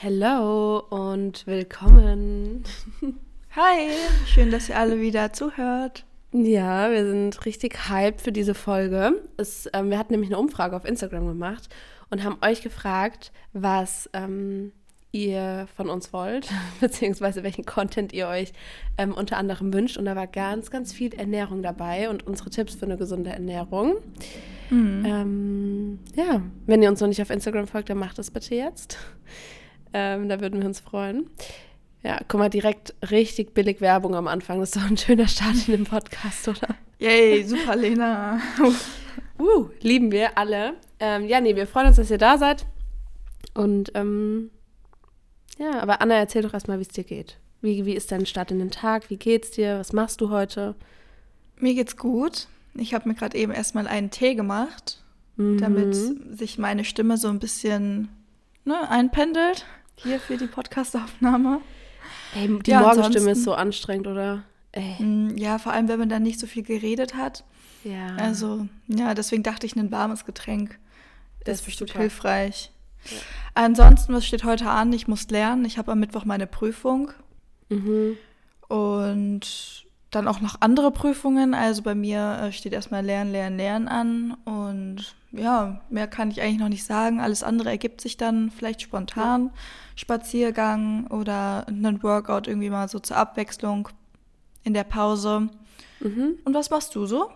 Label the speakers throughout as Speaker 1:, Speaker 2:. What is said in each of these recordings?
Speaker 1: Hello und willkommen.
Speaker 2: Hi, schön, dass ihr alle wieder zuhört.
Speaker 1: Ja, wir sind richtig hyped für diese Folge. Es, ähm, wir hatten nämlich eine Umfrage auf Instagram gemacht und haben euch gefragt, was ähm, ihr von uns wollt, beziehungsweise welchen Content ihr euch ähm, unter anderem wünscht. Und da war ganz, ganz viel Ernährung dabei und unsere Tipps für eine gesunde Ernährung. Mhm. Ähm, ja, wenn ihr uns noch nicht auf Instagram folgt, dann macht das bitte jetzt. Ähm, da würden wir uns freuen. Ja, guck mal, direkt richtig billig Werbung am Anfang. Das ist doch ein schöner Start in den Podcast, oder?
Speaker 2: Yay, super, Lena.
Speaker 1: uh, lieben wir alle. Ähm, ja, nee, wir freuen uns, dass ihr da seid. Und ähm, ja, aber Anna, erzähl doch erstmal, wie es dir geht. Wie, wie ist dein Start in den Tag? Wie geht's dir? Was machst du heute?
Speaker 2: Mir geht's gut. Ich habe mir gerade eben erstmal einen Tee gemacht, mhm. damit sich meine Stimme so ein bisschen ne, einpendelt. Hier für die Podcastaufnahme.
Speaker 1: Ey, die ja, Morgenstimme ist so anstrengend, oder?
Speaker 2: Ey. Mm, ja, vor allem, wenn man dann nicht so viel geredet hat.
Speaker 1: Ja.
Speaker 2: Also, ja, deswegen dachte ich, ein warmes Getränk das ist bestimmt super. hilfreich. Ja. Ansonsten, was steht heute an? Ich muss lernen. Ich habe am Mittwoch meine Prüfung. Mhm. Und dann auch noch andere Prüfungen. Also bei mir äh, steht erstmal Lernen, Lernen, Lernen an. Und ja, mehr kann ich eigentlich noch nicht sagen. Alles andere ergibt sich dann vielleicht spontan. Ja. Spaziergang oder einen Workout irgendwie mal so zur Abwechslung in der Pause. Mhm. Und was machst du so?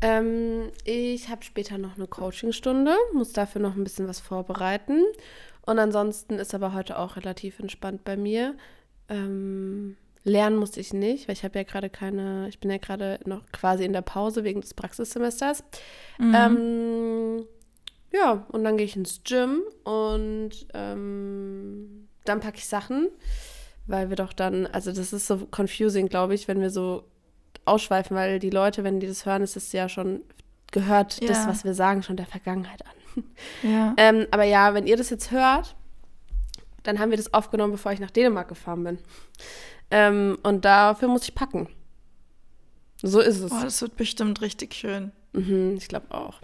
Speaker 1: Ähm, ich habe später noch eine Coachingstunde, muss dafür noch ein bisschen was vorbereiten. Und ansonsten ist aber heute auch relativ entspannt bei mir. Ähm, lernen musste ich nicht, weil ich habe ja gerade keine, ich bin ja gerade noch quasi in der Pause wegen des Praxissemesters. Mhm. Ähm, ja, und dann gehe ich ins Gym und ähm, dann packe ich Sachen, weil wir doch dann, also das ist so confusing, glaube ich, wenn wir so ausschweifen, weil die Leute, wenn die das hören, ist es ja schon gehört, ja. das, was wir sagen, schon der Vergangenheit an. Ja. ähm, aber ja, wenn ihr das jetzt hört, dann haben wir das aufgenommen, bevor ich nach Dänemark gefahren bin. Ähm, und dafür muss ich packen. So ist es.
Speaker 2: Oh, das wird bestimmt richtig schön.
Speaker 1: Mhm, ich glaube auch.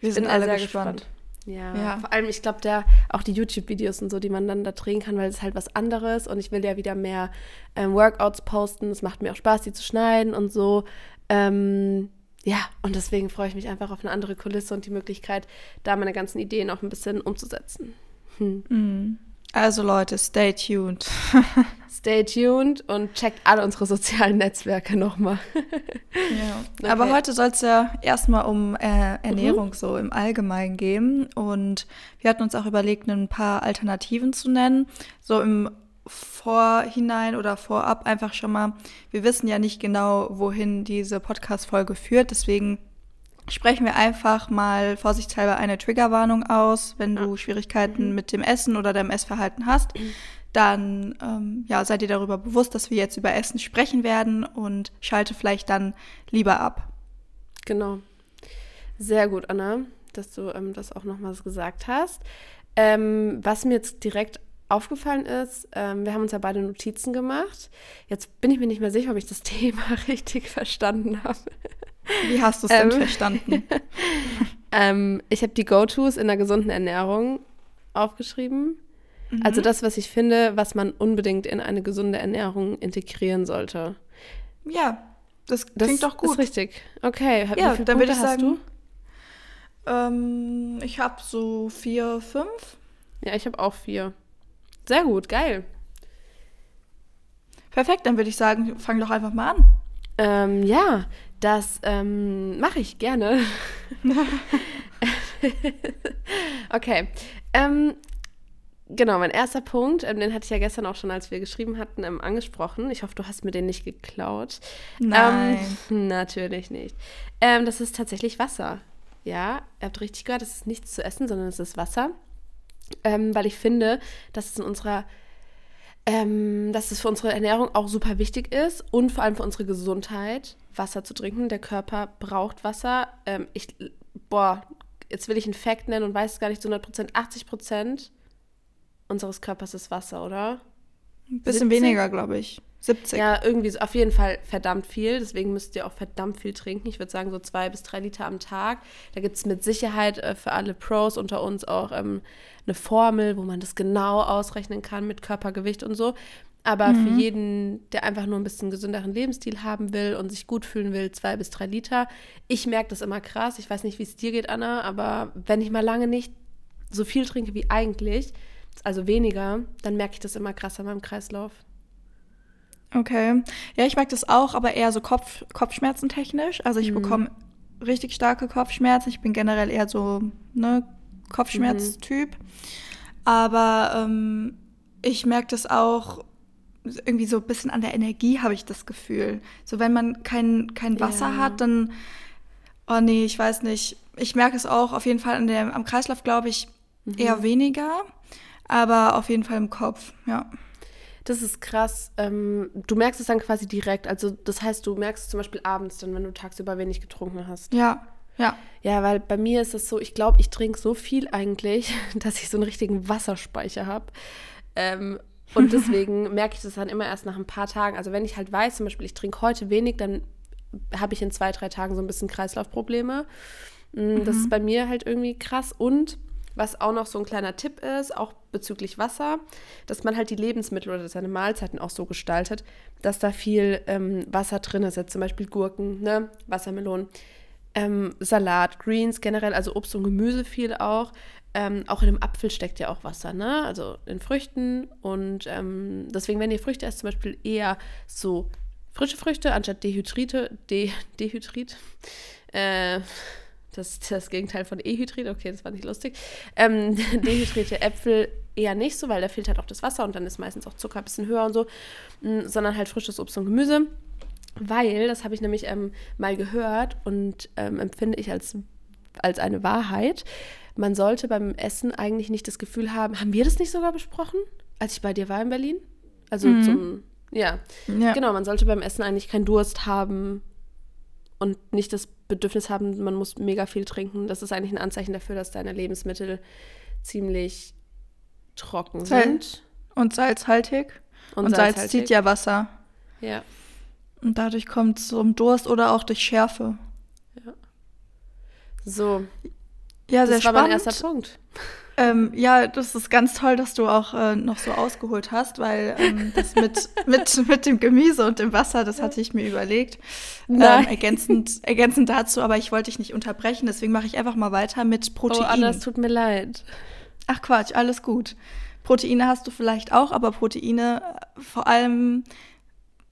Speaker 2: Wir ich sind alle sehr gespannt. gespannt.
Speaker 1: Ja, ja, vor allem, ich glaube, auch die YouTube-Videos und so, die man dann da drehen kann, weil es halt was anderes und ich will ja wieder mehr ähm, Workouts posten. Es macht mir auch Spaß, die zu schneiden und so. Ähm, ja, und deswegen freue ich mich einfach auf eine andere Kulisse und die Möglichkeit, da meine ganzen Ideen auch ein bisschen umzusetzen.
Speaker 2: Hm. Mhm. Also Leute, stay tuned.
Speaker 1: stay tuned und checkt alle unsere sozialen Netzwerke nochmal.
Speaker 2: ja. Okay. Aber heute soll es ja erstmal um äh, Ernährung mhm. so im Allgemeinen gehen. Und wir hatten uns auch überlegt, ein paar Alternativen zu nennen. So im Vorhinein oder vorab einfach schon mal, wir wissen ja nicht genau, wohin diese Podcast-Folge führt. Deswegen sprechen wir einfach mal vorsichtshalber eine Triggerwarnung aus. Wenn du Schwierigkeiten mhm. mit dem Essen oder deinem Essverhalten hast, dann ähm, ja, seid ihr darüber bewusst, dass wir jetzt über Essen sprechen werden und schalte vielleicht dann lieber ab.
Speaker 1: Genau. Sehr gut, Anna, dass du ähm, das auch nochmals gesagt hast. Ähm, was mir jetzt direkt aufgefallen ist, ähm, wir haben uns ja beide Notizen gemacht. Jetzt bin ich mir nicht mehr sicher, ob ich das Thema richtig verstanden habe.
Speaker 2: Wie hast du es denn ähm, verstanden?
Speaker 1: ähm, ich habe die Go-Tos in der gesunden Ernährung aufgeschrieben. Mhm. Also das, was ich finde, was man unbedingt in eine gesunde Ernährung integrieren sollte.
Speaker 2: Ja, das klingt das doch gut.
Speaker 1: Das ist richtig. Okay,
Speaker 2: ja, dann würde ich sagen, ähm, ich habe so vier, fünf.
Speaker 1: Ja, ich habe auch vier. Sehr gut, geil.
Speaker 2: Perfekt, dann würde ich sagen, fang doch einfach mal an.
Speaker 1: Ähm, ja, das ähm, mache ich gerne. okay. Ähm, genau, mein erster Punkt, ähm, den hatte ich ja gestern auch schon, als wir geschrieben hatten, ähm, angesprochen. Ich hoffe, du hast mir den nicht geklaut.
Speaker 2: Nein.
Speaker 1: Ähm, natürlich nicht. Ähm, das ist tatsächlich Wasser. Ja, ihr habt richtig gehört, das ist nichts zu essen, sondern es ist Wasser. weil ich finde, dass es in unserer dass es für unsere Ernährung auch super wichtig ist und vor allem für unsere Gesundheit, Wasser zu trinken. Der Körper braucht Wasser. Ähm, ich, boah, jetzt will ich einen Fakt nennen und weiß es gar nicht zu 100 Prozent. 80 Prozent unseres Körpers ist Wasser, oder?
Speaker 2: Ein bisschen 17? weniger, glaube ich. 70.
Speaker 1: Ja, irgendwie so, auf jeden Fall verdammt viel. Deswegen müsst ihr auch verdammt viel trinken. Ich würde sagen, so zwei bis drei Liter am Tag. Da gibt es mit Sicherheit äh, für alle Pros unter uns auch ähm, eine Formel, wo man das genau ausrechnen kann mit Körpergewicht und so. Aber mhm. für jeden, der einfach nur ein bisschen gesünderen Lebensstil haben will und sich gut fühlen will, zwei bis drei Liter. Ich merke das immer krass. Ich weiß nicht, wie es dir geht, Anna, aber wenn ich mal lange nicht so viel trinke wie eigentlich, also weniger, dann merke ich das immer krasser in meinem Kreislauf.
Speaker 2: Okay. Ja, ich merke das auch, aber eher so Kopf, Kopfschmerzen technisch. Also ich mhm. bekomme richtig starke Kopfschmerzen. Ich bin generell eher so ne Kopfschmerztyp. Mhm. Aber ähm, ich merke das auch irgendwie so ein bisschen an der Energie, habe ich das Gefühl. So wenn man kein, kein Wasser ja. hat, dann, oh nee, ich weiß nicht. Ich merke es auch auf jeden Fall an der, am Kreislauf, glaube ich, mhm. eher weniger. Aber auf jeden Fall im Kopf, ja.
Speaker 1: Das ist krass. Ähm, du merkst es dann quasi direkt. Also das heißt, du merkst es zum Beispiel abends dann, wenn du tagsüber wenig getrunken hast.
Speaker 2: Ja, ja.
Speaker 1: Ja, weil bei mir ist es so, ich glaube, ich trinke so viel eigentlich, dass ich so einen richtigen Wasserspeicher habe. Ähm, und deswegen merke ich das dann immer erst nach ein paar Tagen. Also wenn ich halt weiß, zum Beispiel, ich trinke heute wenig, dann habe ich in zwei, drei Tagen so ein bisschen Kreislaufprobleme. Mm, das mhm. ist bei mir halt irgendwie krass. Und was auch noch so ein kleiner Tipp ist, auch bezüglich Wasser, dass man halt die Lebensmittel oder seine Mahlzeiten auch so gestaltet, dass da viel ähm, Wasser drin ist. Jetzt zum Beispiel Gurken, ne? Wassermelonen, ähm, Salat, Greens generell, also Obst und Gemüse viel auch. Ähm, auch in einem Apfel steckt ja auch Wasser, ne? Also in Früchten. Und ähm, deswegen, wenn ihr Früchte esst, zum Beispiel eher so frische Früchte anstatt Dehydrite, De Dehydrit. Äh, das das Gegenteil von Ehydrid, okay, das war nicht lustig. Ähm, dehydrierte Äpfel eher nicht so, weil da fehlt halt auch das Wasser und dann ist meistens auch Zucker ein bisschen höher und so, mh, mm, sondern halt frisches Obst und Gemüse. Weil, das habe ich nämlich ähm, mal gehört und ähm, empfinde ich als, als eine Wahrheit, man sollte beim Essen eigentlich nicht das Gefühl haben, haben wir das nicht sogar besprochen, als ich bei dir war in Berlin? Also mhm. zum, ja. ja. Genau, man sollte beim Essen eigentlich keinen Durst haben, und nicht das Bedürfnis haben, man muss mega viel trinken. Das ist eigentlich ein Anzeichen dafür, dass deine Lebensmittel ziemlich trocken sind.
Speaker 2: Und salzhaltig. Und, und salzhaltig. Salz zieht ja Wasser.
Speaker 1: Ja.
Speaker 2: Und dadurch kommt es zum Durst oder auch durch Schärfe.
Speaker 1: Ja. So.
Speaker 2: Ja, sehr
Speaker 1: das
Speaker 2: spannend.
Speaker 1: war mein erster Punkt.
Speaker 2: Ähm, ja, das ist ganz toll, dass du auch äh, noch so ausgeholt hast, weil ähm, das mit, mit, mit dem Gemüse und dem Wasser, das hatte ich mir überlegt. Ähm, ergänzend, ergänzend dazu, aber ich wollte dich nicht unterbrechen, deswegen mache ich einfach mal weiter mit Protein. Oh,
Speaker 1: Anna, es tut mir leid.
Speaker 2: Ach Quatsch, alles gut. Proteine hast du vielleicht auch, aber Proteine äh, vor allem,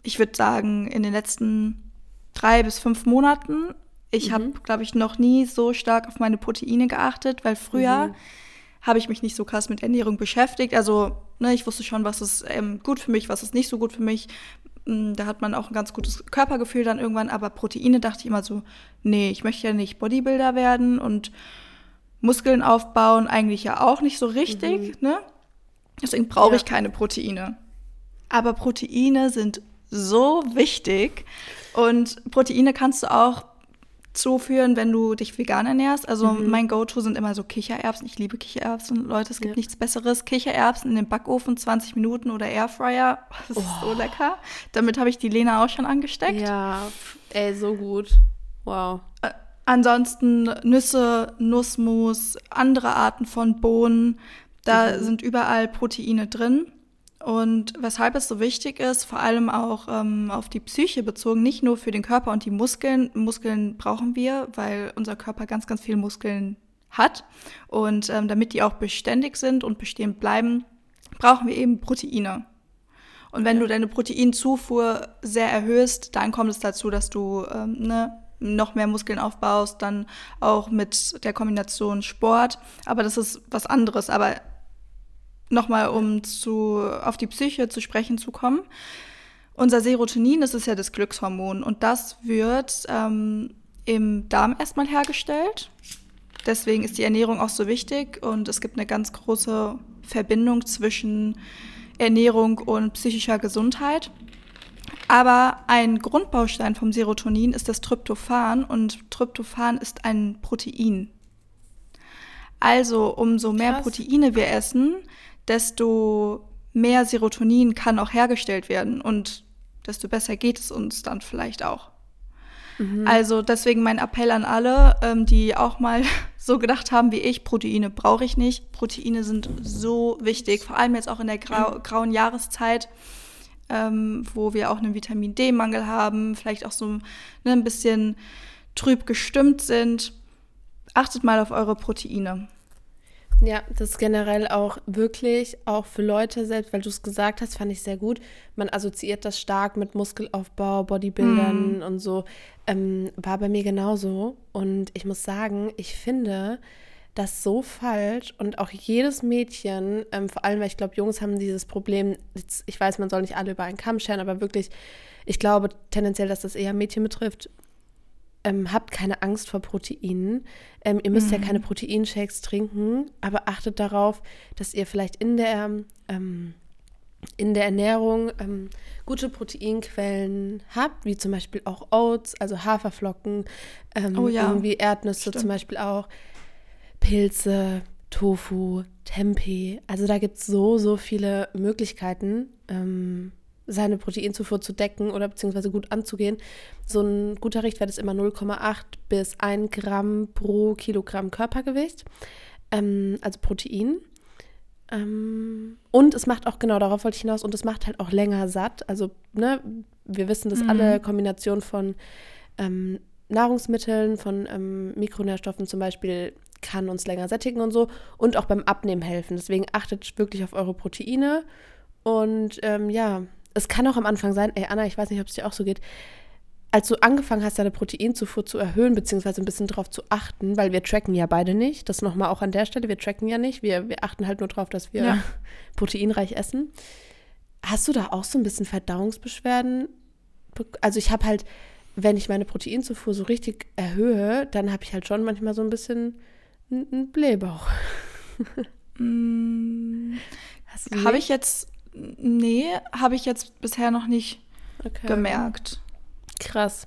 Speaker 2: ich würde sagen, in den letzten drei bis fünf Monaten. Ich mhm. habe, glaube ich, noch nie so stark auf meine Proteine geachtet, weil früher. Mhm habe ich mich nicht so krass mit Ernährung beschäftigt. Also, ne, ich wusste schon, was ist ähm, gut für mich, was ist nicht so gut für mich. Mm, da hat man auch ein ganz gutes Körpergefühl dann irgendwann. Aber Proteine dachte ich immer so, nee, ich möchte ja nicht Bodybuilder werden und Muskeln aufbauen, eigentlich ja auch nicht so richtig. Mhm. Ne? Deswegen brauche ja. ich keine Proteine. Aber Proteine sind so wichtig. Und Proteine kannst du auch zuführen, wenn du dich vegan ernährst. Also mhm. mein Go-To sind immer so Kichererbsen. Ich liebe Kichererbsen, Leute. Es gibt ja. nichts Besseres. Kichererbsen in den Backofen 20 Minuten oder Airfryer. Das oh. ist so oh. lecker. Damit habe ich die Lena auch schon angesteckt.
Speaker 1: Ja, ey, so gut. Wow.
Speaker 2: Äh, ansonsten Nüsse, Nussmus, andere Arten von Bohnen. Da mhm. sind überall Proteine drin. Und weshalb es so wichtig ist, vor allem auch ähm, auf die Psyche bezogen, nicht nur für den Körper und die Muskeln. Muskeln brauchen wir, weil unser Körper ganz, ganz viele Muskeln hat. Und ähm, damit die auch beständig sind und bestehen bleiben, brauchen wir eben Proteine. Und wenn ja. du deine Proteinzufuhr sehr erhöhst, dann kommt es dazu, dass du ähm, ne, noch mehr Muskeln aufbaust, dann auch mit der Kombination Sport. Aber das ist was anderes. Aber nochmal um zu, auf die Psyche zu sprechen zu kommen. Unser Serotonin, das ist ja das Glückshormon und das wird ähm, im Darm erstmal hergestellt. Deswegen ist die Ernährung auch so wichtig und es gibt eine ganz große Verbindung zwischen Ernährung und psychischer Gesundheit. Aber ein Grundbaustein vom Serotonin ist das Tryptophan und Tryptophan ist ein Protein. Also umso mehr Krass. Proteine wir essen, desto mehr Serotonin kann auch hergestellt werden. Und desto besser geht es uns dann vielleicht auch. Mhm. Also deswegen mein Appell an alle, ähm, die auch mal so gedacht haben wie ich, Proteine brauche ich nicht. Proteine sind so wichtig, vor allem jetzt auch in der grau grauen Jahreszeit, ähm, wo wir auch einen Vitamin D-Mangel haben, vielleicht auch so ne, ein bisschen trüb gestimmt sind. Achtet mal auf eure Proteine.
Speaker 1: Ja, das ist generell auch wirklich, auch für Leute selbst, weil du es gesagt hast, fand ich sehr gut. Man assoziiert das stark mit Muskelaufbau, Bodybuildern mm. und so. Ähm, war bei mir genauso. Und ich muss sagen, ich finde das so falsch. Und auch jedes Mädchen, ähm, vor allem, weil ich glaube, Jungs haben dieses Problem, jetzt, ich weiß, man soll nicht alle über einen Kamm scheren, aber wirklich, ich glaube tendenziell, dass das eher Mädchen betrifft ähm, habt keine Angst vor Proteinen. Ähm, ihr müsst mhm. ja keine Proteinshakes trinken, aber achtet darauf, dass ihr vielleicht in der, ähm, in der Ernährung ähm, gute Proteinquellen habt, wie zum Beispiel auch Oats, also Haferflocken, ähm, oh ja. irgendwie Erdnüsse Stimmt. zum Beispiel auch, Pilze, Tofu, Tempeh. Also da gibt es so, so viele Möglichkeiten. Seine Proteinzufuhr zu decken oder beziehungsweise gut anzugehen. So ein guter Richtwert ist immer 0,8 bis 1 Gramm pro Kilogramm Körpergewicht, ähm, also Protein. Ähm, und es macht auch, genau darauf wollte ich hinaus, und es macht halt auch länger satt. Also, ne, wir wissen, dass mhm. alle Kombinationen von ähm, Nahrungsmitteln, von ähm, Mikronährstoffen zum Beispiel, kann uns länger sättigen und so und auch beim Abnehmen helfen. Deswegen achtet wirklich auf eure Proteine. Und ähm, ja, es kann auch am Anfang sein, ey Anna, ich weiß nicht, ob es dir auch so geht, als du angefangen hast, deine Proteinzufuhr zu erhöhen, beziehungsweise ein bisschen darauf zu achten, weil wir tracken ja beide nicht, das nochmal auch an der Stelle, wir tracken ja nicht, wir, wir achten halt nur darauf, dass wir ja. proteinreich essen. Hast du da auch so ein bisschen Verdauungsbeschwerden? Also ich habe halt, wenn ich meine Proteinzufuhr so richtig erhöhe, dann habe ich halt schon manchmal so ein bisschen einen Blähbauch.
Speaker 2: mm, habe ich jetzt Nee, habe ich jetzt bisher noch nicht okay. gemerkt.
Speaker 1: Krass.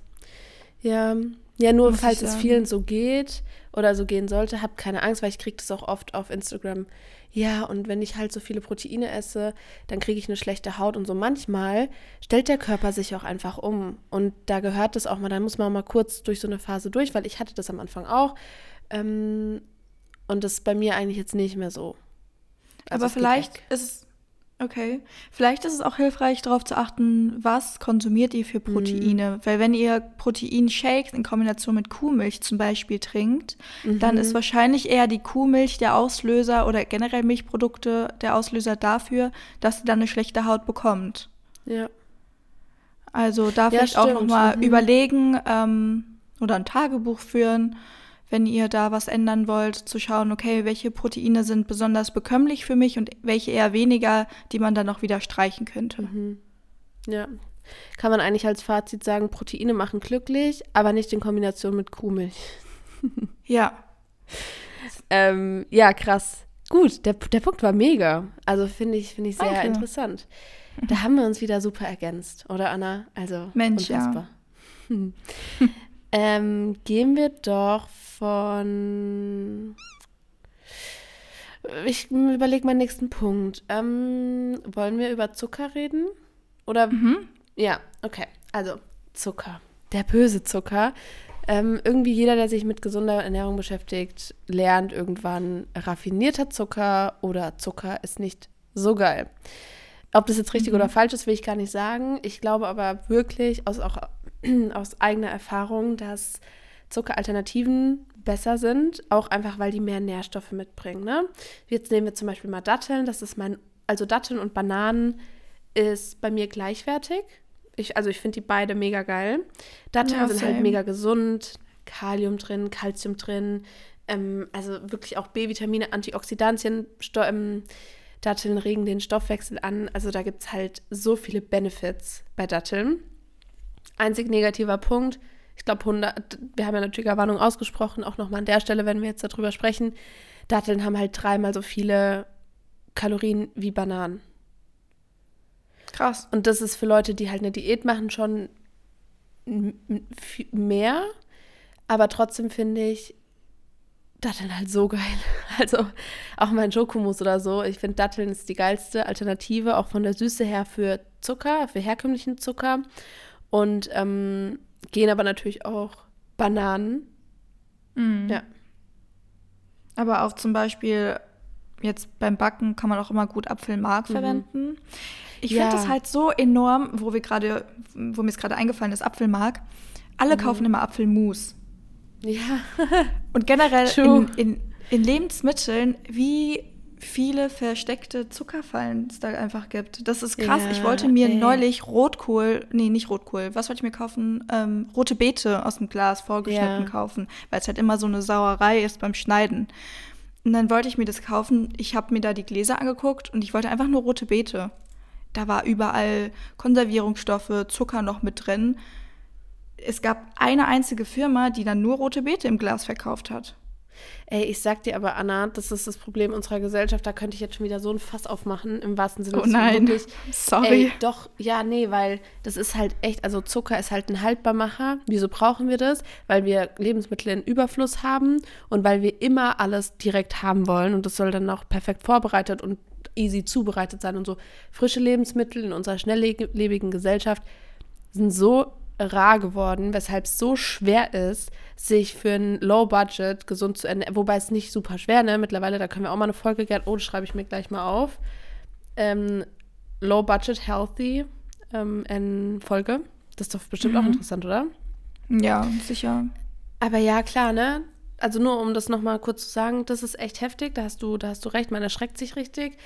Speaker 1: Ja, ja nur Muss falls es vielen so geht oder so gehen sollte, habt keine Angst, weil ich kriege das auch oft auf Instagram. Ja, und wenn ich halt so viele Proteine esse, dann kriege ich eine schlechte Haut und so. Manchmal stellt der Körper sich auch einfach um. Und da gehört das auch mal, da muss man mal kurz durch so eine Phase durch, weil ich hatte das am Anfang auch. Ähm, und das ist bei mir eigentlich jetzt nicht mehr so.
Speaker 2: Also Aber vielleicht ist es Okay. Vielleicht ist es auch hilfreich, darauf zu achten, was konsumiert ihr für Proteine. Mhm. Weil wenn ihr Proteinshakes in Kombination mit Kuhmilch zum Beispiel trinkt, mhm. dann ist wahrscheinlich eher die Kuhmilch der Auslöser oder generell Milchprodukte der Auslöser dafür, dass ihr dann eine schlechte Haut bekommt.
Speaker 1: Ja.
Speaker 2: Also da vielleicht ja, auch nochmal mhm. überlegen ähm, oder ein Tagebuch führen wenn ihr da was ändern wollt, zu schauen, okay, welche Proteine sind besonders bekömmlich für mich und welche eher weniger, die man dann noch wieder streichen könnte.
Speaker 1: Mhm. Ja. Kann man eigentlich als Fazit sagen, Proteine machen glücklich, aber nicht in Kombination mit Kuhmilch.
Speaker 2: ja.
Speaker 1: ähm, ja, krass. Gut, der, der Punkt war mega. Also finde ich, find ich sehr Danke. interessant. Da haben wir uns wieder super ergänzt, oder Anna? Also
Speaker 2: Mensch, unfassbar. Ja.
Speaker 1: Ähm, gehen wir doch von. Ich überlege meinen nächsten Punkt. Ähm, wollen wir über Zucker reden? Oder? Mhm. Ja, okay. Also, Zucker. Der böse Zucker. Ähm, irgendwie jeder, der sich mit gesunder Ernährung beschäftigt, lernt irgendwann raffinierter Zucker oder Zucker ist nicht so geil. Ob das jetzt richtig mhm. oder falsch ist, will ich gar nicht sagen. Ich glaube aber wirklich, aus, auch aus eigener Erfahrung, dass Zuckeralternativen besser sind, auch einfach, weil die mehr Nährstoffe mitbringen. Ne? Jetzt nehmen wir zum Beispiel mal Datteln. Das ist mein, also Datteln und Bananen ist bei mir gleichwertig. Ich, also ich finde die beide mega geil. Datteln ja, sind halt mega gesund, Kalium drin, Kalzium drin, ähm, also wirklich auch B-Vitamine, Antioxidantien, Sto ähm, Datteln regen den Stoffwechsel an. Also da gibt es halt so viele Benefits bei Datteln. Einzig negativer Punkt, ich glaube, wir haben ja eine Triggerwarnung ausgesprochen, auch nochmal an der Stelle, wenn wir jetzt darüber sprechen. Datteln haben halt dreimal so viele Kalorien wie Bananen.
Speaker 2: Krass.
Speaker 1: Und das ist für Leute, die halt eine Diät machen, schon mehr. Aber trotzdem finde ich, Datteln halt so geil. Also auch mein Schokomus oder so. Ich finde, Datteln ist die geilste Alternative, auch von der Süße her für Zucker, für herkömmlichen Zucker. Und ähm, gehen aber natürlich auch Bananen.
Speaker 2: Mhm. Ja. Aber auch zum Beispiel jetzt beim Backen kann man auch immer gut Apfelmark mhm. verwenden. Ich ja. finde das halt so enorm, wo wir gerade, wo mir es gerade eingefallen ist, Apfelmark. Alle mhm. kaufen immer Apfelmus. Ja. Und generell in, in, in, Lebensmitteln, wie viele versteckte Zuckerfallen es da einfach gibt. Das ist krass. Ja, ich wollte mir ey. neulich Rotkohl, nee, nicht Rotkohl, was wollte ich mir kaufen? Ähm, rote Beete aus dem Glas vorgeschnitten ja. kaufen, weil es halt immer so eine Sauerei ist beim Schneiden. Und dann wollte ich mir das kaufen. Ich habe mir da die Gläser angeguckt und ich wollte einfach nur rote Beete. Da war überall Konservierungsstoffe, Zucker noch mit drin es gab eine einzige Firma, die dann nur rote Beete im Glas verkauft hat.
Speaker 1: Ey, ich sag dir aber, Anna, das ist das Problem unserer Gesellschaft. Da könnte ich jetzt schon wieder so ein Fass aufmachen, im wahrsten Sinne
Speaker 2: oh nein. Wirklich, Sorry.
Speaker 1: Ey, doch, ja, nee, weil das ist halt echt, also Zucker ist halt ein Haltbarmacher. Wieso brauchen wir das? Weil wir Lebensmittel in Überfluss haben und weil wir immer alles direkt haben wollen. Und das soll dann auch perfekt vorbereitet und easy zubereitet sein und so. Frische Lebensmittel in unserer schnelllebigen Gesellschaft sind so rar geworden, weshalb es so schwer ist, sich für ein Low-Budget gesund zu ernähren. Wobei es nicht super schwer, ne? Mittlerweile, da können wir auch mal eine Folge gerne, oh, das schreibe ich mir gleich mal auf. Ähm, Low-Budget Healthy ähm, Folge. Das ist doch bestimmt mhm. auch interessant, oder?
Speaker 2: Ja, sicher.
Speaker 1: Aber ja, klar, ne? Also nur um das nochmal kurz zu sagen, das ist echt heftig, da hast du, da hast du recht, man erschreckt sich richtig.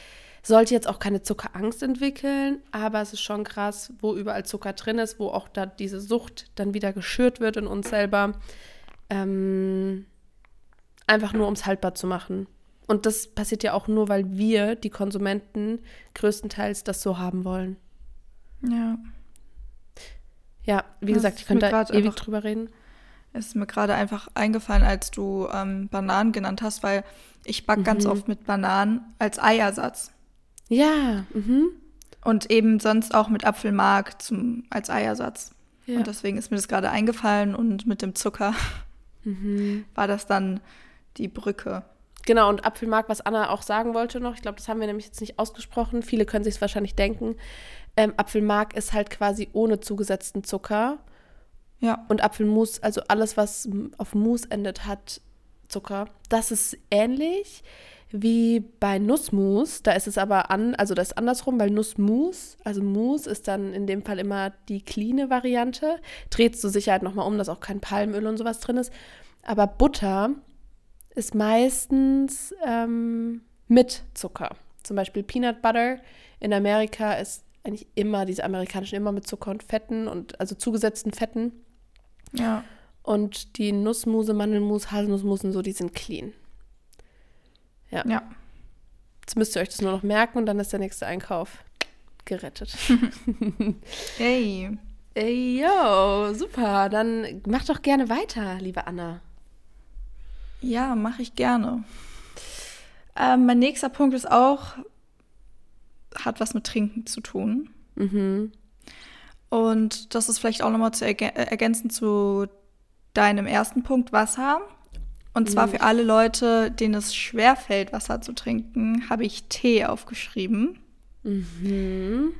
Speaker 1: Sollte jetzt auch keine Zuckerangst entwickeln, aber es ist schon krass, wo überall Zucker drin ist, wo auch da diese Sucht dann wieder geschürt wird in uns selber. Ähm, einfach nur, um es haltbar zu machen. Und das passiert ja auch nur, weil wir, die Konsumenten, größtenteils das so haben wollen.
Speaker 2: Ja.
Speaker 1: Ja, wie das gesagt, ich könnte da ewig drüber reden.
Speaker 2: Es ist mir gerade einfach eingefallen, als du ähm, Bananen genannt hast, weil ich backe mhm. ganz oft mit Bananen als Eiersatz.
Speaker 1: Ja. Mhm.
Speaker 2: Und eben sonst auch mit Apfelmark zum, als Eiersatz. Ja. Und deswegen ist mir das gerade eingefallen und mit dem Zucker mhm. war das dann die Brücke.
Speaker 1: Genau, und Apfelmark, was Anna auch sagen wollte noch, ich glaube, das haben wir nämlich jetzt nicht ausgesprochen, viele können sich es wahrscheinlich denken. Ähm, Apfelmark ist halt quasi ohne zugesetzten Zucker.
Speaker 2: Ja.
Speaker 1: Und Apfelmus, also alles, was auf Mus endet, hat Zucker. Das ist ähnlich wie bei Nussmus. Da ist es aber an, also das ist andersrum, weil Nussmus, also Mus ist dann in dem Fall immer die cleane Variante. Dreht zur Sicherheit nochmal um, dass auch kein Palmöl und sowas drin ist. Aber Butter ist meistens ähm, mit Zucker. Zum Beispiel Peanut Butter in Amerika ist eigentlich immer, diese amerikanischen immer mit Zucker und Fetten und also zugesetzten Fetten.
Speaker 2: Ja.
Speaker 1: Und die Nussmuse, Mandelmus, Haselnussmusen, so, die sind clean. Ja.
Speaker 2: ja.
Speaker 1: Jetzt müsst ihr euch das nur noch merken und dann ist der nächste Einkauf gerettet.
Speaker 2: hey.
Speaker 1: Ey, yo, super. Dann mach doch gerne weiter, liebe Anna.
Speaker 2: Ja, mache ich gerne. Ähm, mein nächster Punkt ist auch, hat was mit Trinken zu tun.
Speaker 1: Mhm.
Speaker 2: Und das ist vielleicht auch nochmal zu ergä ergänzen zu deinem ersten Punkt, Wasser. Und zwar für alle Leute, denen es schwerfällt, Wasser zu trinken, habe ich Tee aufgeschrieben.
Speaker 1: Mhm.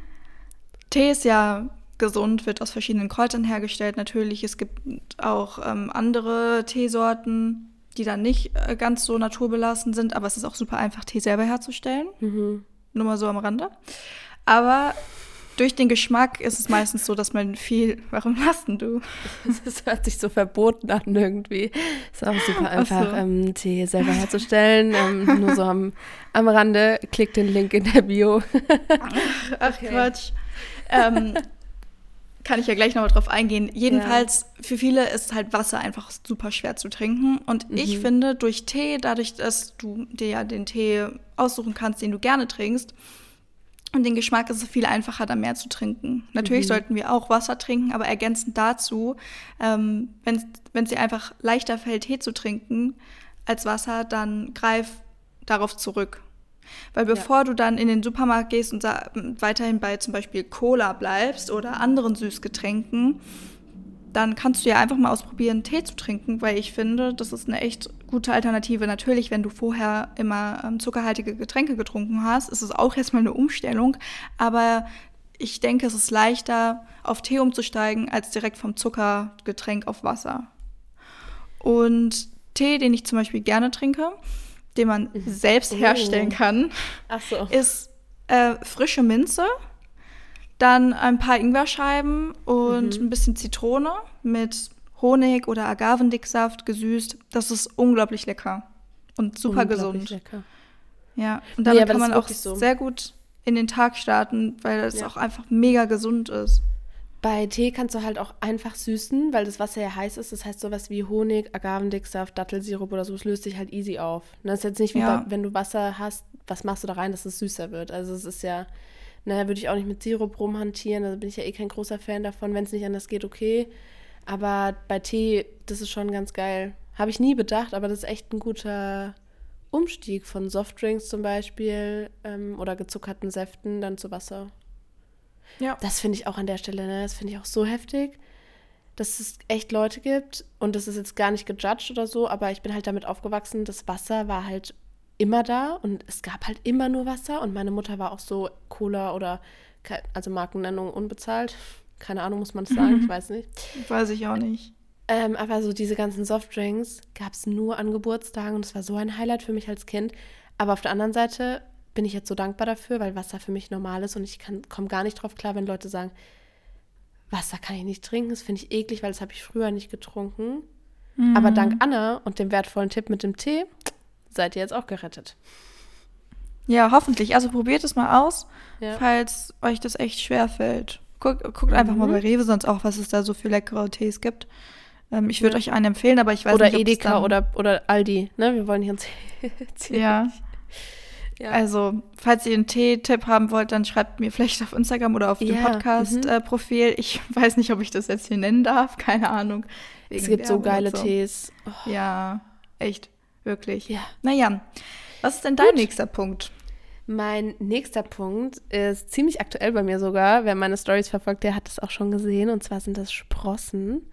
Speaker 2: Tee ist ja gesund, wird aus verschiedenen Kräutern hergestellt. Natürlich, es gibt auch ähm, andere Teesorten, die dann nicht äh, ganz so naturbelassen sind, aber es ist auch super einfach, Tee selber herzustellen.
Speaker 1: Mhm.
Speaker 2: Nur mal so am Rande. Aber durch den Geschmack ist es meistens so, dass man viel. Warum hast denn du?
Speaker 1: Das hört sich so verboten an irgendwie. Ist auch super einfach, so. ähm, Tee selber herzustellen. ähm, nur so am, am Rande. Klick den Link in der Bio.
Speaker 2: Ach, okay. Quatsch. Ähm, kann ich ja gleich noch drauf eingehen. Jedenfalls, ja. für viele ist halt Wasser einfach super schwer zu trinken. Und mhm. ich finde, durch Tee, dadurch, dass du dir ja den Tee aussuchen kannst, den du gerne trinkst, und den Geschmack ist es viel einfacher, da mehr zu trinken. Natürlich mhm. sollten wir auch Wasser trinken, aber ergänzend dazu, ähm, wenn es dir einfach leichter fällt, Tee zu trinken als Wasser, dann greif darauf zurück. Weil bevor ja. du dann in den Supermarkt gehst und weiterhin bei zum Beispiel Cola bleibst oder anderen Süßgetränken, dann kannst du ja einfach mal ausprobieren, Tee zu trinken, weil ich finde, das ist eine echt gute Alternative. Natürlich, wenn du vorher immer ähm, zuckerhaltige Getränke getrunken hast, ist es auch erstmal eine Umstellung. Aber ich denke, es ist leichter, auf Tee umzusteigen, als direkt vom Zuckergetränk auf Wasser. Und Tee, den ich zum Beispiel gerne trinke, den man mhm. selbst herstellen oh. kann, so. ist äh, frische Minze, dann ein paar Ingwerscheiben und mhm. ein bisschen Zitrone mit Honig oder Agavendicksaft gesüßt. Das ist unglaublich lecker und super gesund. Lecker. Ja, und damit nee, kann man auch so. sehr gut in den Tag starten, weil es ja. auch einfach mega gesund ist.
Speaker 1: Bei Tee kannst du halt auch einfach süßen, weil das Wasser ja heiß ist. Das heißt sowas wie Honig, Agavendicksaft, Dattelsirup oder so, es löst sich halt easy auf. Das ist jetzt nicht wie ja. bei, wenn du Wasser hast, was machst du da rein, dass es süßer wird. Also es ist ja, naja, würde ich auch nicht mit Sirup rumhantieren. Da bin ich ja eh kein großer Fan davon. Wenn es nicht anders geht, okay. Aber bei Tee, das ist schon ganz geil. Habe ich nie bedacht, aber das ist echt ein guter Umstieg von Softdrinks zum Beispiel ähm, oder gezuckerten Säften dann zu Wasser. Ja. Das finde ich auch an der Stelle, ne? das finde ich auch so heftig, dass es echt Leute gibt und das ist jetzt gar nicht gejudged oder so, aber ich bin halt damit aufgewachsen, das Wasser war halt immer da und es gab halt immer nur Wasser und meine Mutter war auch so Cola oder, also Markennennung unbezahlt. Keine Ahnung, muss man sagen, ich weiß nicht.
Speaker 2: Weiß ich auch nicht.
Speaker 1: Ähm, aber so diese ganzen Softdrinks gab es nur an Geburtstagen und es war so ein Highlight für mich als Kind. Aber auf der anderen Seite bin ich jetzt so dankbar dafür, weil Wasser für mich normal ist und ich komme gar nicht drauf klar, wenn Leute sagen, Wasser kann ich nicht trinken. Das finde ich eklig, weil das habe ich früher nicht getrunken. Mhm. Aber dank Anna und dem wertvollen Tipp mit dem Tee seid ihr jetzt auch gerettet.
Speaker 2: Ja, hoffentlich. Also probiert es mal aus, ja. falls euch das echt schwer fällt. Guckt, guckt einfach mhm. mal bei Rewe sonst auch, was es da so für leckere Tees gibt. Ähm, ich würde ja. euch einen empfehlen, aber ich weiß
Speaker 1: oder
Speaker 2: nicht,
Speaker 1: ob Edeka oder oder Aldi, ne? Wir wollen hier uns
Speaker 2: Ja. ja. Also, falls ihr einen Tee-Tipp haben wollt, dann schreibt mir vielleicht auf Instagram oder auf dem. Podcast-Profil. Mhm. Äh, ich weiß nicht, ob ich das jetzt hier nennen darf, keine Ahnung.
Speaker 1: Es gibt so geile so. Tees.
Speaker 2: Oh. Ja, echt, wirklich. Ja. Naja, was ist denn dein Gut. nächster Punkt?
Speaker 1: Mein nächster Punkt ist ziemlich aktuell bei mir sogar. Wer meine Stories verfolgt, der hat das auch schon gesehen. Und zwar sind das Sprossen.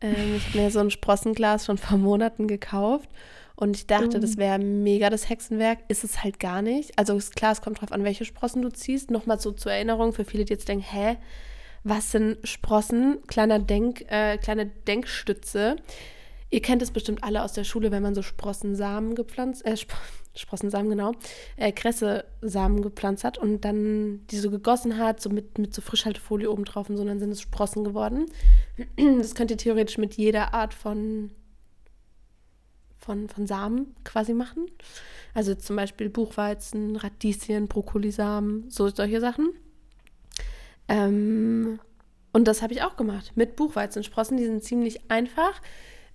Speaker 1: Ähm, ich habe mir so ein Sprossenglas schon vor Monaten gekauft und ich dachte, oh. das wäre mega das Hexenwerk. Ist es halt gar nicht. Also ist klar, es kommt drauf an, welche Sprossen du ziehst. Nochmal so zur Erinnerung für viele, die jetzt denken, hä, was sind Sprossen? Kleiner Denk, äh, kleine Denkstütze. Ihr kennt es bestimmt alle aus der Schule, wenn man so Sprossensamen gepflanzt, äh, Sp Sprossensamen, genau, äh, Kressesamen gepflanzt hat und dann die so gegossen hat, so mit, mit so Frischhaltefolie oben drauf und so, und dann sind es Sprossen geworden. Das könnt ihr theoretisch mit jeder Art von, von, von Samen quasi machen. Also zum Beispiel Buchweizen, Radieschen, Brokkolisamen, so solche Sachen. Ähm, und das habe ich auch gemacht mit Buchweizensprossen. Die sind ziemlich einfach.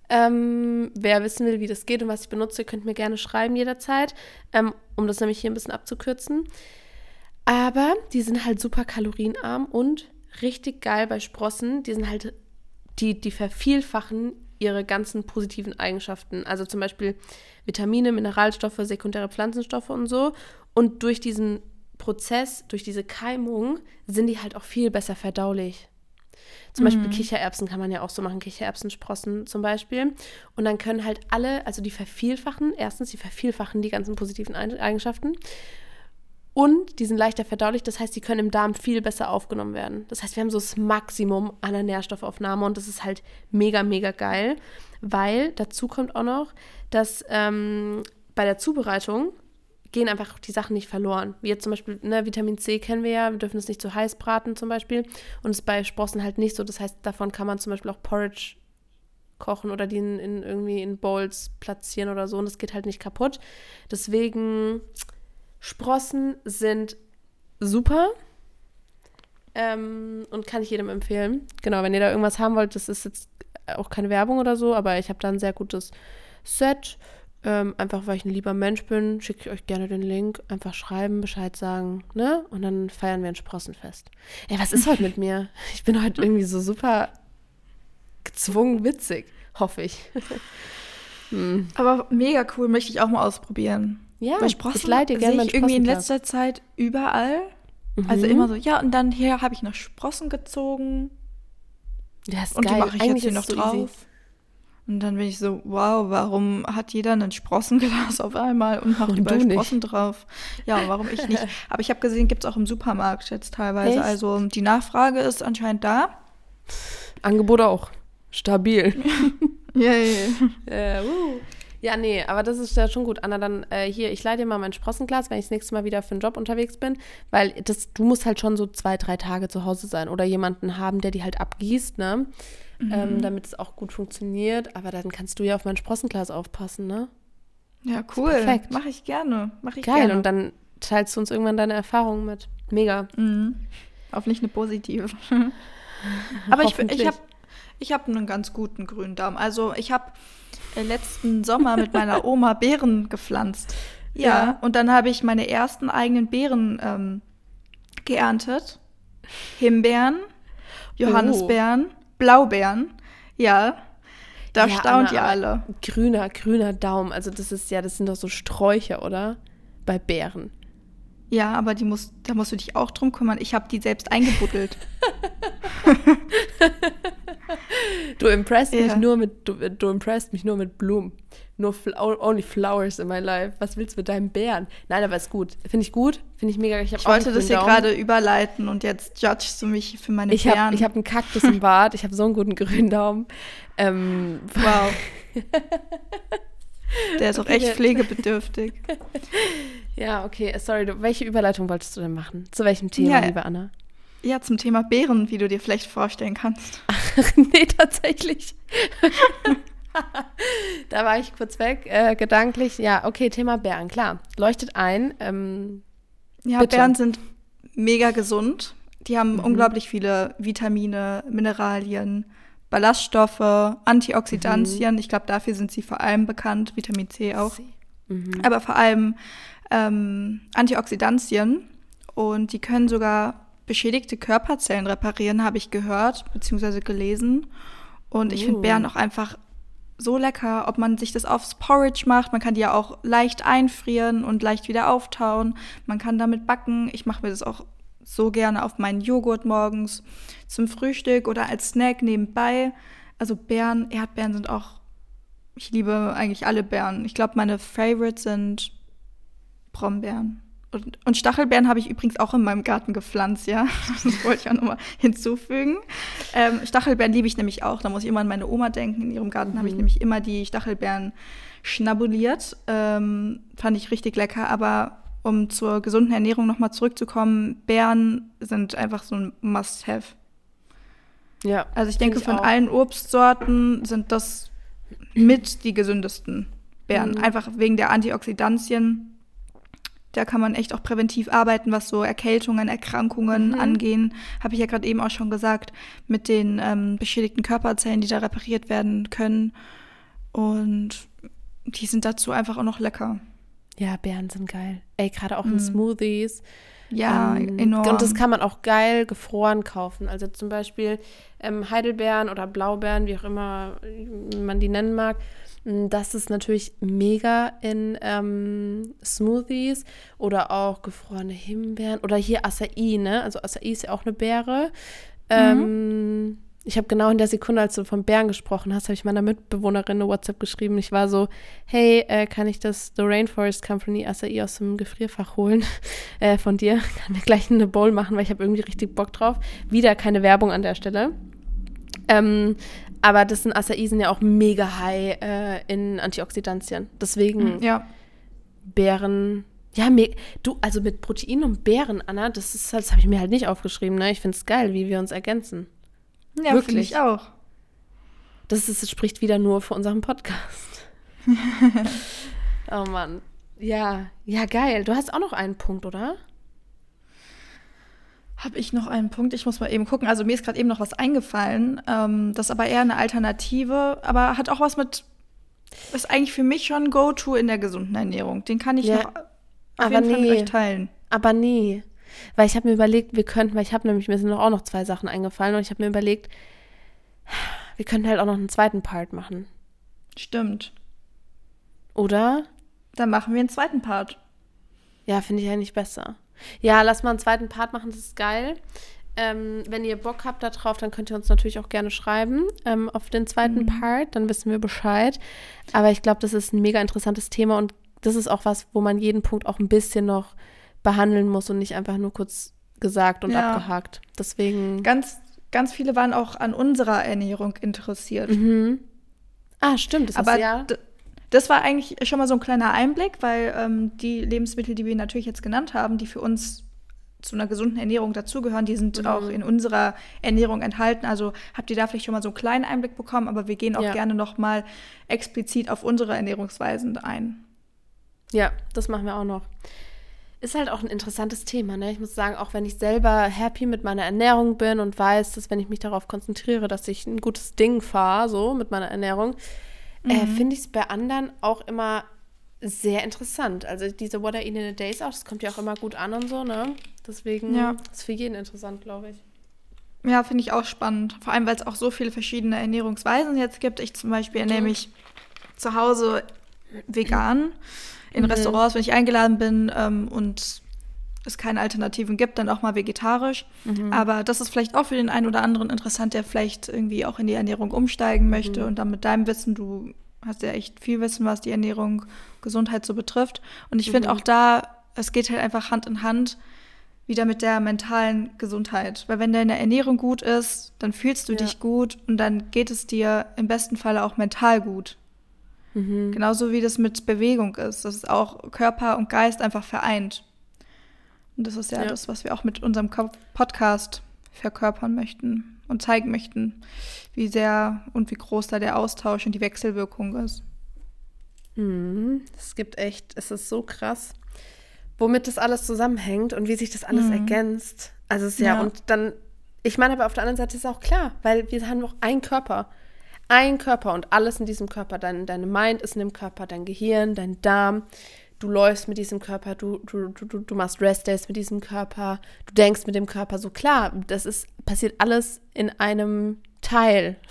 Speaker 1: Ähm, wer wissen will, wie das geht und was ich benutze, könnt mir gerne schreiben jederzeit, ähm, um das nämlich hier ein bisschen abzukürzen. Aber die sind halt super kalorienarm und richtig geil bei Sprossen. Die sind halt, die, die vervielfachen ihre ganzen positiven Eigenschaften. Also zum Beispiel Vitamine, Mineralstoffe, sekundäre Pflanzenstoffe und so. Und durch diesen Prozess, durch diese Keimung, sind die halt auch viel besser verdaulich. Zum mhm. Beispiel Kichererbsen kann man ja auch so machen, Kichererbsensprossen zum Beispiel. Und dann können halt alle, also die vervielfachen, erstens, die vervielfachen die ganzen positiven Eigenschaften. Und die sind leichter verdaulich, das heißt, die können im Darm viel besser aufgenommen werden. Das heißt, wir haben so das Maximum an der Nährstoffaufnahme und das ist halt mega, mega geil, weil dazu kommt auch noch, dass ähm, bei der Zubereitung gehen einfach die Sachen nicht verloren. Wie jetzt zum Beispiel, ne, Vitamin C kennen wir ja, wir dürfen es nicht zu heiß braten zum Beispiel. Und es ist bei Sprossen halt nicht so. Das heißt, davon kann man zum Beispiel auch Porridge kochen oder die in, in irgendwie in Bowls platzieren oder so. Und das geht halt nicht kaputt. Deswegen, Sprossen sind super. Ähm, und kann ich jedem empfehlen. Genau, wenn ihr da irgendwas haben wollt, das ist jetzt auch keine Werbung oder so, aber ich habe da ein sehr gutes Set. Ähm, einfach weil ich ein lieber Mensch bin, schicke ich euch gerne den Link. Einfach schreiben, Bescheid sagen, ne? Und dann feiern wir ein Sprossenfest. Ey, was ist heute mit mir? Ich bin heute irgendwie so super gezwungen witzig, hoffe ich.
Speaker 2: hm. Aber mega cool, möchte ich auch mal ausprobieren.
Speaker 1: Ja, Weil Sprossen ich leite
Speaker 2: gerne ich irgendwie in letzter Zeit überall. Also mhm. Also immer so, ja, und dann hier habe ich noch Sprossen gezogen. Ja, ist und geil. die mache ich Eigentlich jetzt hier noch drauf. Easy. Und dann bin ich so, wow, warum hat jeder ein Sprossenglas auf einmal und macht und überall Sprossen drauf? Ja, warum ich nicht? Aber ich habe gesehen, gibt es auch im Supermarkt jetzt teilweise. Echt? Also die Nachfrage ist anscheinend da.
Speaker 1: Angebot auch. Stabil. Ja, ja, ja. uh. Ja, nee, aber das ist ja schon gut. Anna, dann äh, hier, ich leite dir mal mein Sprossenglas, wenn ich das nächste Mal wieder für einen Job unterwegs bin, weil das, du musst halt schon so zwei, drei Tage zu Hause sein oder jemanden haben, der die halt abgießt, ne? Mhm. Ähm, damit es auch gut funktioniert. Aber dann kannst du ja auf mein Sprossenglas aufpassen, ne?
Speaker 2: Ja, cool. Perfekt. Mache ich gerne. Mach ich
Speaker 1: Geil,
Speaker 2: gerne.
Speaker 1: und dann teilst du uns irgendwann deine Erfahrungen mit. Mega. Mhm.
Speaker 2: Hoffentlich eine positive. Aber ich, ich habe ich hab einen ganz guten grünen Daumen. Also ich habe letzten Sommer mit meiner Oma Beeren gepflanzt. Ja, ja. und dann habe ich meine ersten eigenen Beeren ähm, geerntet. Himbeeren, Johannisbeeren, oh. Blaubeeren. Ja, da ja, staunt ihr alle.
Speaker 1: Grüner, grüner Daumen. Also das ist ja, das sind doch so Sträucher, oder? Bei Beeren.
Speaker 2: Ja, aber die muss, da musst du dich auch drum kümmern. Ich habe die selbst eingebuddelt.
Speaker 1: du impressed ja. mich nur mit, du, du impressed mich nur mit Blumen. Nur only flowers in my life. Was willst du mit deinem Bären? Nein, aber ist gut. Finde ich gut. Finde ich mega.
Speaker 2: Ich, ich wollte das hier gerade überleiten und jetzt judgest du mich für meine
Speaker 1: ich Bären. Hab, ich habe einen Kaktus im Bad. Ich habe so einen guten grünen Daumen. Ähm, wow.
Speaker 2: Der ist auch echt pflegebedürftig.
Speaker 1: ja, okay. Sorry, welche Überleitung wolltest du denn machen? Zu welchem Thema, ja, liebe Anna?
Speaker 2: Ja, zum Thema Bären, wie du dir vielleicht vorstellen kannst.
Speaker 1: Nee, tatsächlich. da war ich kurz weg, äh, gedanklich. Ja, okay, Thema Bären, klar. Leuchtet ein. Ähm,
Speaker 2: ja, bitte. Bären sind mega gesund. Die haben mhm. unglaublich viele Vitamine, Mineralien, Ballaststoffe, Antioxidantien. Mhm. Ich glaube, dafür sind sie vor allem bekannt, Vitamin C auch. Mhm. Aber vor allem ähm, Antioxidantien. Und die können sogar beschädigte Körperzellen reparieren, habe ich gehört, beziehungsweise gelesen. Und ich uh. finde Beeren auch einfach so lecker, ob man sich das aufs Porridge macht. Man kann die ja auch leicht einfrieren und leicht wieder auftauen. Man kann damit backen. Ich mache mir das auch so gerne auf meinen Joghurt morgens zum Frühstück oder als Snack nebenbei. Also Beeren, Erdbeeren sind auch, ich liebe eigentlich alle Beeren. Ich glaube, meine Favorites sind Brombeeren. Und, und Stachelbeeren habe ich übrigens auch in meinem Garten gepflanzt, ja. Das wollte ich auch nochmal hinzufügen. Ähm, Stachelbeeren liebe ich nämlich auch. Da muss ich immer an meine Oma denken. In ihrem Garten mhm. habe ich nämlich immer die Stachelbeeren schnabuliert. Ähm, fand ich richtig lecker. Aber um zur gesunden Ernährung nochmal zurückzukommen, Beeren sind einfach so ein Must-Have. Ja. Also ich denke, ich von auch. allen Obstsorten sind das mit die gesündesten Beeren. Mhm. Einfach wegen der Antioxidantien. Da kann man echt auch präventiv arbeiten, was so Erkältungen, Erkrankungen mhm. angehen. Habe ich ja gerade eben auch schon gesagt, mit den ähm, beschädigten Körperzellen, die da repariert werden können. Und die sind dazu einfach auch noch lecker.
Speaker 1: Ja, Beeren sind geil. Ey, gerade auch in mm. Smoothies.
Speaker 2: Ja, ähm, enorm.
Speaker 1: Und das kann man auch geil gefroren kaufen. Also zum Beispiel ähm, Heidelbeeren oder Blaubeeren, wie auch immer man die nennen mag. Mm, das ist natürlich mega in ähm, Smoothies oder auch gefrorene Himbeeren oder hier Acai, ne? Also Acai ist ja auch eine Beere. Mhm. Ähm, ich habe genau in der Sekunde, als du von Bären gesprochen hast, habe ich meiner Mitbewohnerin eine WhatsApp geschrieben. Ich war so, hey, äh, kann ich das The Rainforest Company Acai aus dem Gefrierfach holen äh, von dir? Kann mir gleich eine Bowl machen, weil ich habe irgendwie richtig Bock drauf. Wieder keine Werbung an der Stelle. Ähm, aber das sind Acai sind ja auch mega high äh, in Antioxidantien. Deswegen
Speaker 2: mhm, ja.
Speaker 1: Beeren ja, du, also mit Protein und Beeren, Anna, das ist das habe ich mir halt nicht aufgeschrieben, ne? Ich finde es geil, wie wir uns ergänzen.
Speaker 2: Ja, wirklich ich auch.
Speaker 1: Das, ist, das spricht wieder nur für unseren Podcast. oh Mann. Ja, ja, geil. Du hast auch noch einen Punkt, oder?
Speaker 2: Habe ich noch einen Punkt? Ich muss mal eben gucken. Also mir ist gerade eben noch was eingefallen. Ähm, das ist aber eher eine Alternative, aber hat auch was mit. Ist eigentlich für mich schon Go-To in der gesunden Ernährung. Den kann ich ja, noch auf jeden Fall nee. mit euch teilen.
Speaker 1: Aber nee. Weil ich habe mir überlegt, wir könnten, weil ich habe nämlich, mir sind auch noch zwei Sachen eingefallen und ich habe mir überlegt, wir könnten halt auch noch einen zweiten Part machen.
Speaker 2: Stimmt.
Speaker 1: Oder?
Speaker 2: Dann machen wir einen zweiten Part.
Speaker 1: Ja, finde ich eigentlich besser. Ja, lass mal einen zweiten Part machen, das ist geil. Ähm, wenn ihr Bock habt darauf, dann könnt ihr uns natürlich auch gerne schreiben ähm, auf den zweiten mhm. Part, dann wissen wir Bescheid. Aber ich glaube, das ist ein mega interessantes Thema und das ist auch was, wo man jeden Punkt auch ein bisschen noch behandeln muss und nicht einfach nur kurz gesagt und ja. abgehakt. Deswegen.
Speaker 2: Ganz, ganz viele waren auch an unserer Ernährung interessiert.
Speaker 1: Mhm. Ah, stimmt.
Speaker 2: Das Aber ja. das war eigentlich schon mal so ein kleiner Einblick, weil ähm, die Lebensmittel, die wir natürlich jetzt genannt haben, die für uns zu einer gesunden Ernährung dazugehören, die sind mhm. auch in unserer Ernährung enthalten. Also habt ihr da vielleicht schon mal so einen kleinen Einblick bekommen, aber wir gehen auch ja. gerne noch mal explizit auf unsere Ernährungsweisen ein.
Speaker 1: Ja, das machen wir auch noch. Ist halt auch ein interessantes Thema, ne? Ich muss sagen, auch wenn ich selber happy mit meiner Ernährung bin und weiß, dass wenn ich mich darauf konzentriere, dass ich ein gutes Ding fahre, so mit meiner Ernährung, äh, mhm. äh, finde ich es bei anderen auch immer sehr interessant. Also diese What I Eat in a Days auch, das kommt ja auch immer gut an und so, ne? Deswegen ja. ist für jeden interessant, glaube ich.
Speaker 2: Ja, finde ich auch spannend. Vor allem, weil es auch so viele verschiedene Ernährungsweisen jetzt gibt. Ich zum Beispiel ernähre mich zu Hause vegan. In mhm. Restaurants, wenn ich eingeladen bin ähm, und es keine Alternativen gibt, dann auch mal vegetarisch. Mhm. Aber das ist vielleicht auch für den einen oder anderen interessant, der vielleicht irgendwie auch in die Ernährung umsteigen möchte mhm. und dann mit deinem Wissen, du hast ja echt viel Wissen, was die Ernährung, Gesundheit so betrifft. Und ich finde mhm. auch da, es geht halt einfach Hand in Hand wieder mit der mentalen Gesundheit. Weil wenn deine Ernährung gut ist, dann fühlst du ja. dich gut und dann geht es dir im besten Falle auch mental gut. Mhm. Genauso wie das mit Bewegung ist. Das ist auch Körper und Geist einfach vereint. Und das ist ja, ja. das, was wir auch mit unserem Podcast verkörpern möchten und zeigen möchten, wie sehr und wie groß da der Austausch und die Wechselwirkung ist.
Speaker 1: Mhm. Es gibt echt, es ist so krass, womit das alles zusammenhängt und wie sich das alles mhm. ergänzt. Also es ist ja, ja, und dann, ich meine, aber auf der anderen Seite ist auch klar, weil wir haben noch einen Körper. Ein Körper und alles in diesem Körper. Dein, deine Mind ist in dem Körper, dein Gehirn, dein Darm, du läufst mit diesem Körper, du, du, du, du machst Restdays mit diesem Körper, du denkst mit dem Körper. So klar, das ist, passiert alles in einem Teil.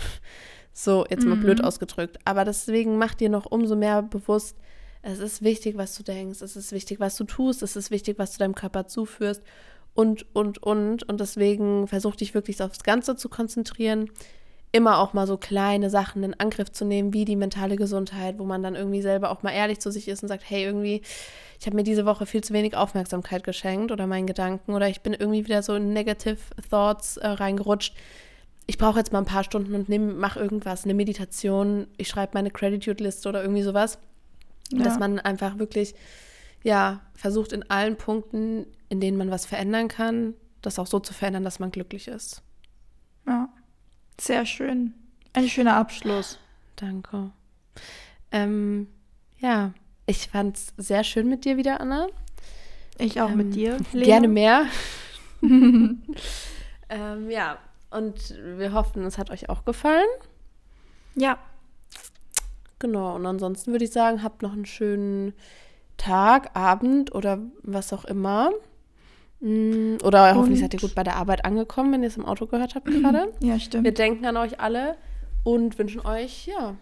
Speaker 1: So, jetzt mal mhm. blöd ausgedrückt. Aber deswegen mach dir noch umso mehr bewusst, es ist wichtig, was du denkst, es ist wichtig, was du tust, es ist wichtig, was du deinem Körper zuführst und, und, und. Und deswegen versuch dich wirklich aufs Ganze zu konzentrieren immer auch mal so kleine Sachen in Angriff zu nehmen, wie die mentale Gesundheit, wo man dann irgendwie selber auch mal ehrlich zu sich ist und sagt, hey, irgendwie, ich habe mir diese Woche viel zu wenig Aufmerksamkeit geschenkt oder meinen Gedanken oder ich bin irgendwie wieder so in Negative Thoughts äh, reingerutscht. Ich brauche jetzt mal ein paar Stunden und nehm, mach irgendwas, eine Meditation, ich schreibe meine Gratitude-Liste oder irgendwie sowas. Ja. Dass man einfach wirklich, ja, versucht in allen Punkten, in denen man was verändern kann, das auch so zu verändern, dass man glücklich ist.
Speaker 2: Ja. Sehr schön. Ein schöner Abschluss.
Speaker 1: Danke. Ähm, ja, ich fand es sehr schön mit dir wieder, Anna.
Speaker 2: Ich auch ähm, mit dir.
Speaker 1: Lea. Gerne mehr. ähm, ja, und wir hoffen, es hat euch auch gefallen.
Speaker 2: Ja.
Speaker 1: Genau, und ansonsten würde ich sagen, habt noch einen schönen Tag, Abend oder was auch immer. Mm, oder und hoffentlich seid ihr gut bei der Arbeit angekommen, wenn ihr es im Auto gehört habt gerade.
Speaker 2: Ja, stimmt.
Speaker 1: Wir denken an euch alle und wünschen euch, ja,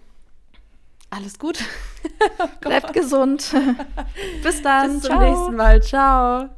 Speaker 1: alles gut.
Speaker 2: Bleibt gesund. Bis dann.
Speaker 1: Bis zum Ciao. nächsten Mal. Ciao.